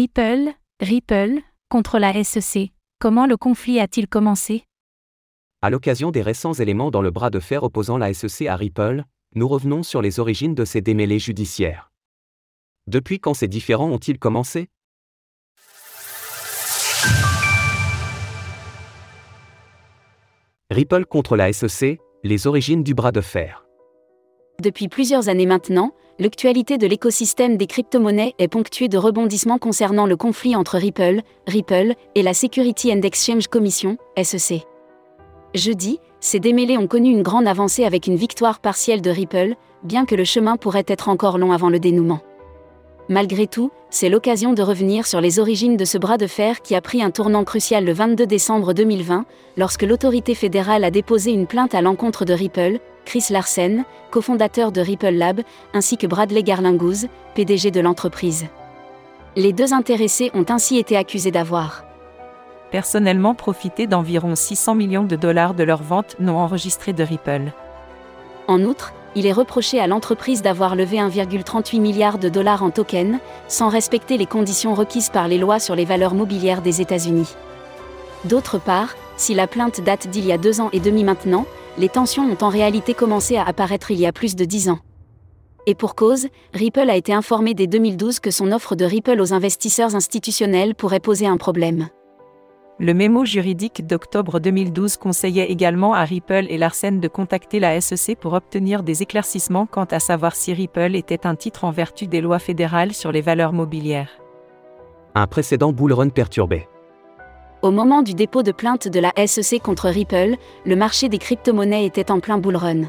Ripple, Ripple, contre la SEC, comment le conflit a-t-il commencé? À l'occasion des récents éléments dans le bras de fer opposant la SEC à Ripple, nous revenons sur les origines de ces démêlés judiciaires. Depuis quand ces différends ont-ils commencé? Ripple contre la SEC, les origines du bras de fer. Depuis plusieurs années maintenant, l'actualité de l'écosystème des crypto-monnaies est ponctuée de rebondissements concernant le conflit entre Ripple, Ripple et la Security and Exchange Commission, SEC. Jeudi, ces démêlés ont connu une grande avancée avec une victoire partielle de Ripple, bien que le chemin pourrait être encore long avant le dénouement. Malgré tout, c'est l'occasion de revenir sur les origines de ce bras de fer qui a pris un tournant crucial le 22 décembre 2020, lorsque l'autorité fédérale a déposé une plainte à l'encontre de Ripple, Chris Larsen, cofondateur de Ripple Lab, ainsi que Bradley Garlinghouse, PDG de l'entreprise. Les deux intéressés ont ainsi été accusés d'avoir personnellement profité d'environ 600 millions de dollars de leurs ventes non enregistrées de Ripple. En outre, il est reproché à l'entreprise d'avoir levé 1,38 milliard de dollars en tokens, sans respecter les conditions requises par les lois sur les valeurs mobilières des États-Unis. D'autre part, si la plainte date d'il y a deux ans et demi maintenant, les tensions ont en réalité commencé à apparaître il y a plus de dix ans. Et pour cause, Ripple a été informé dès 2012 que son offre de Ripple aux investisseurs institutionnels pourrait poser un problème. Le mémo juridique d'octobre 2012 conseillait également à Ripple et Larsen de contacter la SEC pour obtenir des éclaircissements quant à savoir si Ripple était un titre en vertu des lois fédérales sur les valeurs mobilières. Un précédent bullrun perturbé. Au moment du dépôt de plainte de la SEC contre Ripple, le marché des crypto-monnaies était en plein bullrun.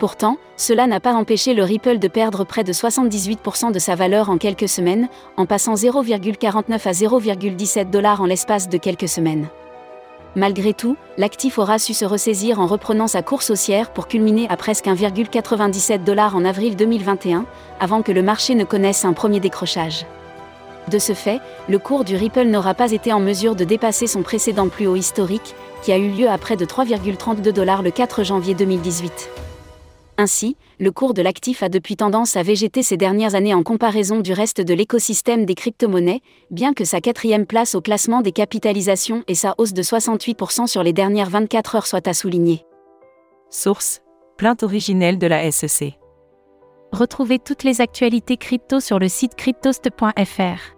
Pourtant, cela n'a pas empêché le Ripple de perdre près de 78% de sa valeur en quelques semaines, en passant 0,49 à 0,17 dollars en l'espace de quelques semaines. Malgré tout, l'actif aura su se ressaisir en reprenant sa course haussière pour culminer à presque 1,97 dollars en avril 2021, avant que le marché ne connaisse un premier décrochage. De ce fait, le cours du Ripple n'aura pas été en mesure de dépasser son précédent plus haut historique, qui a eu lieu à près de 3,32 dollars le 4 janvier 2018. Ainsi, le cours de l'actif a depuis tendance à végéter ces dernières années en comparaison du reste de l'écosystème des crypto-monnaies, bien que sa quatrième place au classement des capitalisations et sa hausse de 68% sur les dernières 24 heures soient à souligner. Source Plainte originelle de la SEC. Retrouvez toutes les actualités crypto sur le site cryptost.fr.